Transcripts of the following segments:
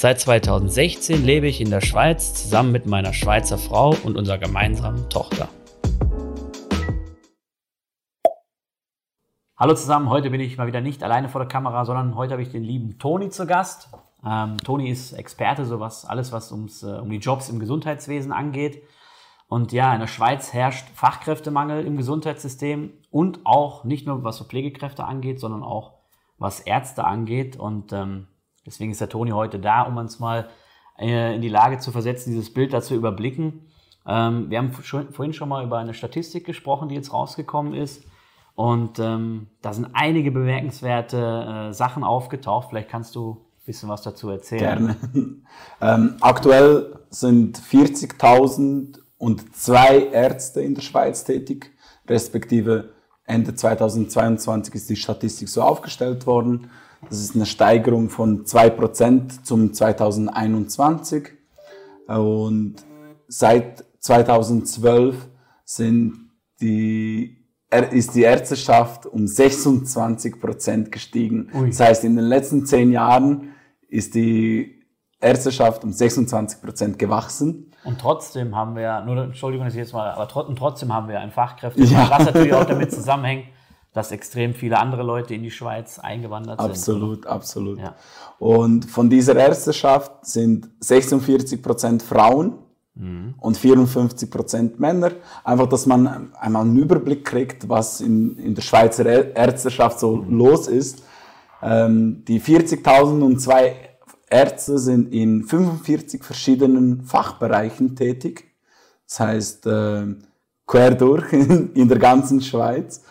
Seit 2016 lebe ich in der Schweiz zusammen mit meiner Schweizer Frau und unserer gemeinsamen Tochter. Hallo zusammen, heute bin ich mal wieder nicht alleine vor der Kamera, sondern heute habe ich den lieben Toni zu Gast. Ähm, Toni ist Experte, so was, alles was ums, äh, um die Jobs im Gesundheitswesen angeht. Und ja, in der Schweiz herrscht Fachkräftemangel im Gesundheitssystem und auch nicht nur was so Pflegekräfte angeht, sondern auch was Ärzte angeht. Und ähm, deswegen ist der Toni heute da, um uns mal äh, in die Lage zu versetzen, dieses Bild dazu überblicken. Ähm, wir haben vorhin schon mal über eine Statistik gesprochen, die jetzt rausgekommen ist. Und ähm, da sind einige bemerkenswerte äh, Sachen aufgetaucht. Vielleicht kannst du ein bisschen was dazu erzählen. Gerne. ähm, aktuell sind 40.000 und zwei Ärzte in der Schweiz tätig, respektive Ende 2022 ist die Statistik so aufgestellt worden. Das ist eine Steigerung von 2% zum 2021. Und seit 2012 sind die ist die Ärzteschaft um 26 Prozent gestiegen. Ui. Das heißt, in den letzten zehn Jahren ist die Ärzteschaft um 26 Prozent gewachsen. Und trotzdem haben wir, nur Entschuldigung, dass ich jetzt mal, aber trotzdem haben wir einen Fachkräfte, ja. was natürlich auch damit zusammenhängt, dass extrem viele andere Leute in die Schweiz eingewandert absolut, sind. Absolut, absolut. Ja. Und von dieser Ärzteschaft sind 46 Prozent Frauen mhm. und 54 Prozent Männer. Einfach, dass man einmal einen Überblick kriegt, was in, in der Schweizer Ärzteschaft so mhm. los ist. Ähm, die 40.002 Ärzte sind in 45 verschiedenen Fachbereichen tätig. Das heißt, äh, quer durch in, in der ganzen Schweiz.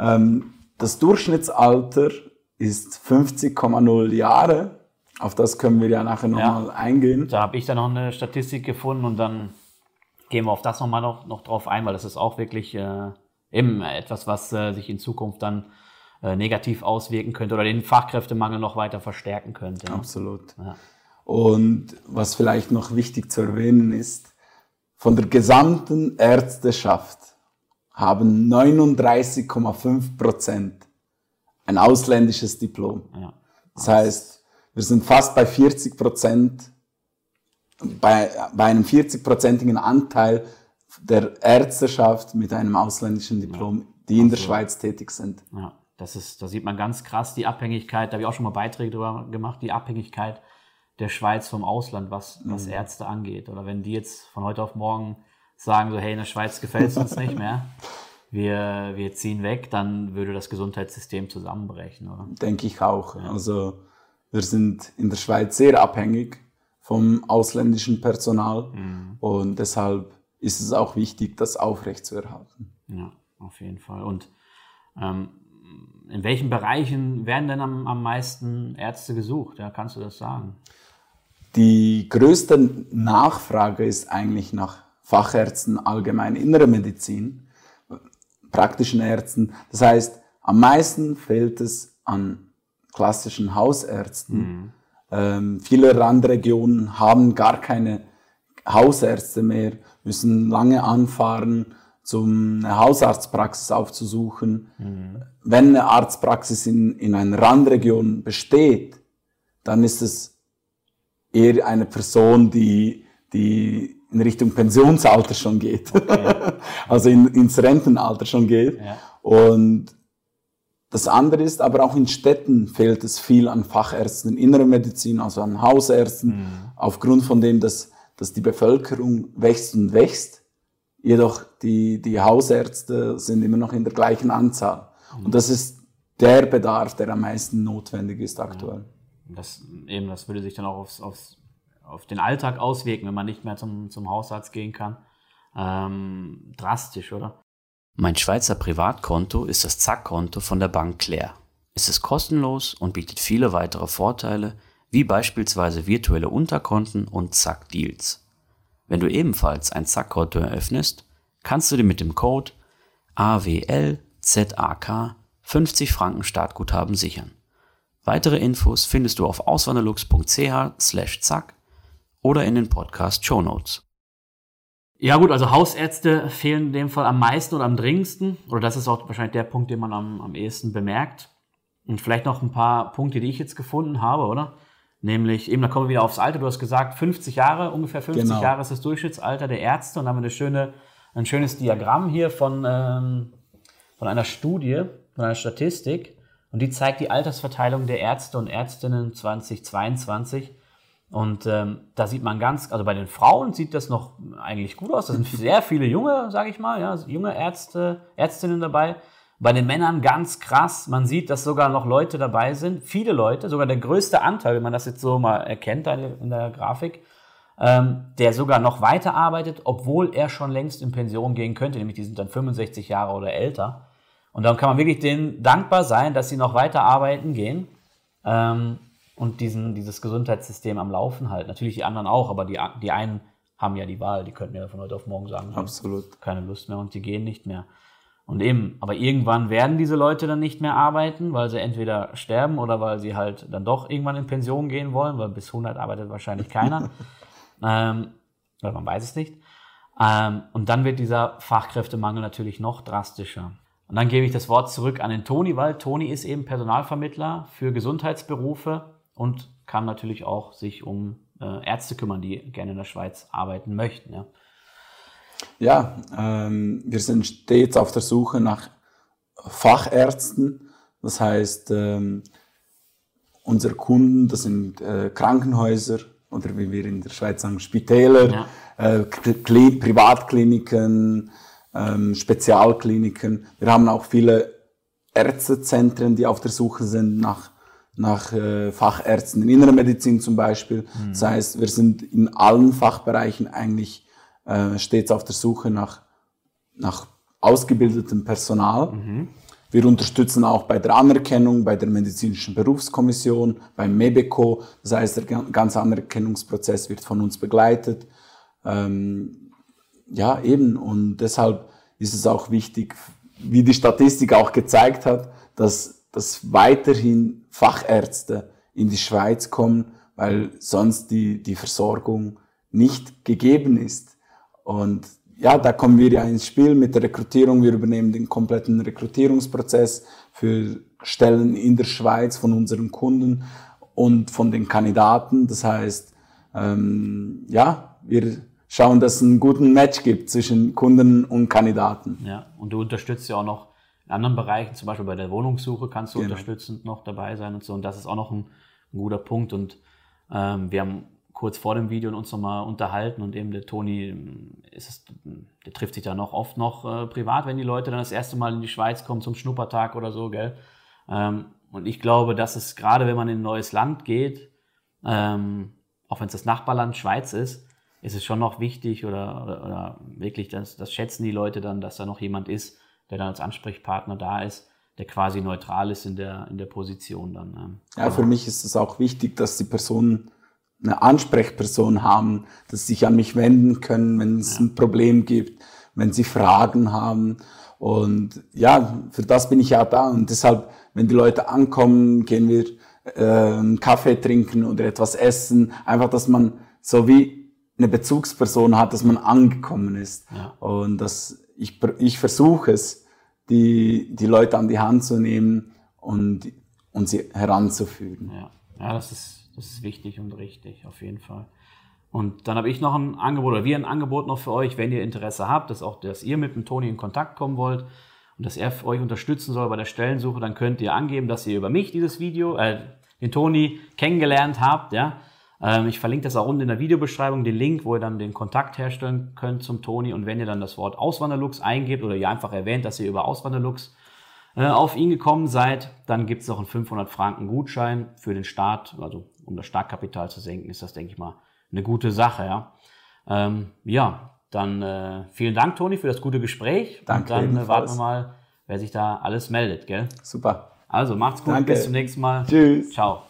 Ähm, das Durchschnittsalter ist 50,0 Jahre. Auf das können wir ja nachher nochmal ja, eingehen. Da habe ich dann noch eine Statistik gefunden und dann gehen wir auf das nochmal noch, noch drauf ein, weil das ist auch wirklich äh, eben etwas, was äh, sich in Zukunft dann äh, negativ auswirken könnte oder den Fachkräftemangel noch weiter verstärken könnte. Ja. Absolut. Ja. Und was vielleicht noch wichtig zu erwähnen ist, von der gesamten Ärzteschaft haben 39,5 Prozent ein ausländisches Diplom. Ja. Das heißt, wir sind fast bei 40 Prozent, bei, bei einem 40-prozentigen Anteil der Ärzteschaft mit einem ausländischen Diplom, die in der Schweiz tätig sind. Ja. Das ist, da sieht man ganz krass die Abhängigkeit, da habe ich auch schon mal Beiträge darüber gemacht, die Abhängigkeit der Schweiz vom Ausland, was, was mhm. Ärzte angeht. Oder wenn die jetzt von heute auf morgen sagen, so, hey, in der Schweiz gefällt es uns nicht mehr, wir, wir ziehen weg, dann würde das Gesundheitssystem zusammenbrechen, oder? Denke ich auch. Ja. Also wir sind in der Schweiz sehr abhängig vom ausländischen Personal mhm. und deshalb ist es auch wichtig, das aufrechtzuerhalten. Ja, auf jeden Fall. Und ähm, in welchen Bereichen werden denn am, am meisten Ärzte gesucht? Ja, kannst du das sagen? Die größte Nachfrage ist eigentlich nach Fachärzten allgemein innere Medizin, praktischen Ärzten. Das heißt, am meisten fehlt es an klassischen Hausärzten. Mhm. Ähm, viele Randregionen haben gar keine Hausärzte mehr, müssen lange anfahren zum eine Hausarztpraxis aufzusuchen. Mhm. Wenn eine Arztpraxis in, in einer Randregion besteht, dann ist es eher eine Person, die, die in Richtung Pensionsalter schon geht. Okay. also in, ins Rentenalter schon geht. Ja. Und das andere ist, aber auch in Städten fehlt es viel an Fachärzten in innerer Medizin, also an Hausärzten, mhm. aufgrund von dem, dass, dass die Bevölkerung wächst und wächst Jedoch die, die Hausärzte sind immer noch in der gleichen Anzahl. Mhm. Und das ist der Bedarf, der am meisten notwendig ist aktuell. Ja. Das, eben, das würde sich dann auch aufs, aufs, auf den Alltag auswirken, wenn man nicht mehr zum, zum Hausarzt gehen kann. Ähm, drastisch, oder? Mein Schweizer Privatkonto ist das Zack-Konto von der Bank Claire. Es ist kostenlos und bietet viele weitere Vorteile, wie beispielsweise virtuelle Unterkonten und Zack-Deals. Wenn du ebenfalls ein Zack-Konto eröffnest, kannst du dir mit dem Code AWLZAK 50 Franken Startguthaben sichern. Weitere Infos findest du auf auswanderlux.ch slash zack oder in den Podcast Show Notes. Ja gut, also Hausärzte fehlen in dem Fall am meisten oder am dringendsten. Oder das ist auch wahrscheinlich der Punkt, den man am, am ehesten bemerkt. Und vielleicht noch ein paar Punkte, die ich jetzt gefunden habe, oder? Nämlich, eben, da kommen wir wieder aufs Alter. Du hast gesagt, 50 Jahre, ungefähr 50 genau. Jahre ist das Durchschnittsalter der Ärzte. Und da haben wir eine schöne, ein schönes Diagramm hier von, ähm, von einer Studie, von einer Statistik. Und die zeigt die Altersverteilung der Ärzte und Ärztinnen 2022. Und ähm, da sieht man ganz, also bei den Frauen sieht das noch eigentlich gut aus. Da sind sehr viele junge, sage ich mal, ja, junge Ärzte, Ärztinnen dabei. Bei den Männern ganz krass. Man sieht, dass sogar noch Leute dabei sind. Viele Leute, sogar der größte Anteil, wenn man das jetzt so mal erkennt in der Grafik, ähm, der sogar noch weiter arbeitet, obwohl er schon längst in Pension gehen könnte. Nämlich die sind dann 65 Jahre oder älter. Und dann kann man wirklich denen dankbar sein, dass sie noch weiter arbeiten gehen. Ähm, und diesen, dieses Gesundheitssystem am Laufen halten. Natürlich die anderen auch, aber die, die einen haben ja die Wahl, die könnten ja von heute auf morgen sagen, Absolut. keine Lust mehr und die gehen nicht mehr. Und eben, aber irgendwann werden diese Leute dann nicht mehr arbeiten, weil sie entweder sterben oder weil sie halt dann doch irgendwann in Pension gehen wollen, weil bis 100 arbeitet wahrscheinlich keiner. ähm, weil man weiß es nicht. Ähm, und dann wird dieser Fachkräftemangel natürlich noch drastischer. Und dann gebe ich das Wort zurück an den Toni, weil Toni ist eben Personalvermittler für Gesundheitsberufe und kann natürlich auch sich um äh, Ärzte kümmern, die gerne in der Schweiz arbeiten möchten. Ja, ja ähm, wir sind stets auf der Suche nach Fachärzten. Das heißt, ähm, unsere Kunden, das sind äh, Krankenhäuser oder wie wir in der Schweiz sagen, Spitäler, ja. äh, Privatkliniken, ähm, Spezialkliniken. Wir haben auch viele Ärztezentren, die auf der Suche sind nach nach äh, Fachärzten in innerer Medizin zum Beispiel. Mhm. Das heißt, wir sind in allen Fachbereichen eigentlich äh, stets auf der Suche nach, nach ausgebildetem Personal. Mhm. Wir unterstützen auch bei der Anerkennung, bei der medizinischen Berufskommission, beim MEBECO. Das heißt, der ganze Anerkennungsprozess wird von uns begleitet. Ähm, ja, eben. Und deshalb ist es auch wichtig, wie die Statistik auch gezeigt hat, dass dass weiterhin Fachärzte in die Schweiz kommen, weil sonst die, die Versorgung nicht gegeben ist. Und ja, da kommen wir ja ins Spiel mit der Rekrutierung. Wir übernehmen den kompletten Rekrutierungsprozess für Stellen in der Schweiz von unseren Kunden und von den Kandidaten. Das heißt, ähm, ja, wir schauen, dass es einen guten Match gibt zwischen Kunden und Kandidaten. Ja, und du unterstützt ja auch noch in anderen Bereichen, zum Beispiel bei der Wohnungssuche, kannst du genau. unterstützend noch dabei sein und so. Und das ist auch noch ein, ein guter Punkt. Und ähm, wir haben kurz vor dem Video uns nochmal unterhalten und eben der Toni, ist es, der trifft sich da noch oft noch äh, privat, wenn die Leute dann das erste Mal in die Schweiz kommen zum Schnuppertag oder so, gell? Ähm, und ich glaube, dass es gerade, wenn man in ein neues Land geht, ähm, auch wenn es das Nachbarland Schweiz ist, ist es schon noch wichtig oder, oder, oder wirklich, das, das schätzen die Leute dann, dass da noch jemand ist, der dann als Ansprechpartner da ist, der quasi neutral ist in der, in der Position dann. Ähm. Ja, für mich ist es auch wichtig, dass die Personen eine Ansprechperson haben, dass sie sich an mich wenden können, wenn es ja. ein Problem gibt, wenn sie Fragen haben. Und ja, für das bin ich ja da. Und deshalb, wenn die Leute ankommen, gehen wir äh, einen Kaffee trinken oder etwas essen. Einfach, dass man so wie eine Bezugsperson hat, dass man angekommen ist. Ja. Und das, ich, ich versuche es, die, die Leute an die Hand zu nehmen und, und sie heranzuführen. Ja, ja das, ist, das ist wichtig und richtig, auf jeden Fall. Und dann habe ich noch ein Angebot, oder wir ein Angebot noch für euch, wenn ihr Interesse habt, dass auch, dass ihr mit dem Toni in Kontakt kommen wollt und dass er euch unterstützen soll bei der Stellensuche, dann könnt ihr angeben, dass ihr über mich dieses Video, äh, den Toni kennengelernt habt, ja. Ähm, ich verlinke das auch unten in der Videobeschreibung, den Link, wo ihr dann den Kontakt herstellen könnt zum Toni. Und wenn ihr dann das Wort Auswanderlux eingebt oder ihr einfach erwähnt, dass ihr über Auswanderlux äh, auf ihn gekommen seid, dann gibt es noch einen 500 Franken Gutschein für den Start, also um das Startkapital zu senken, ist das, denke ich mal, eine gute Sache. Ja, ähm, ja dann äh, vielen Dank, Toni, für das gute Gespräch. Danke. Und dann äh, warten wir mal, wer sich da alles meldet, gell? Super. Also macht's gut, Danke. bis zum nächsten Mal. Tschüss. Ciao.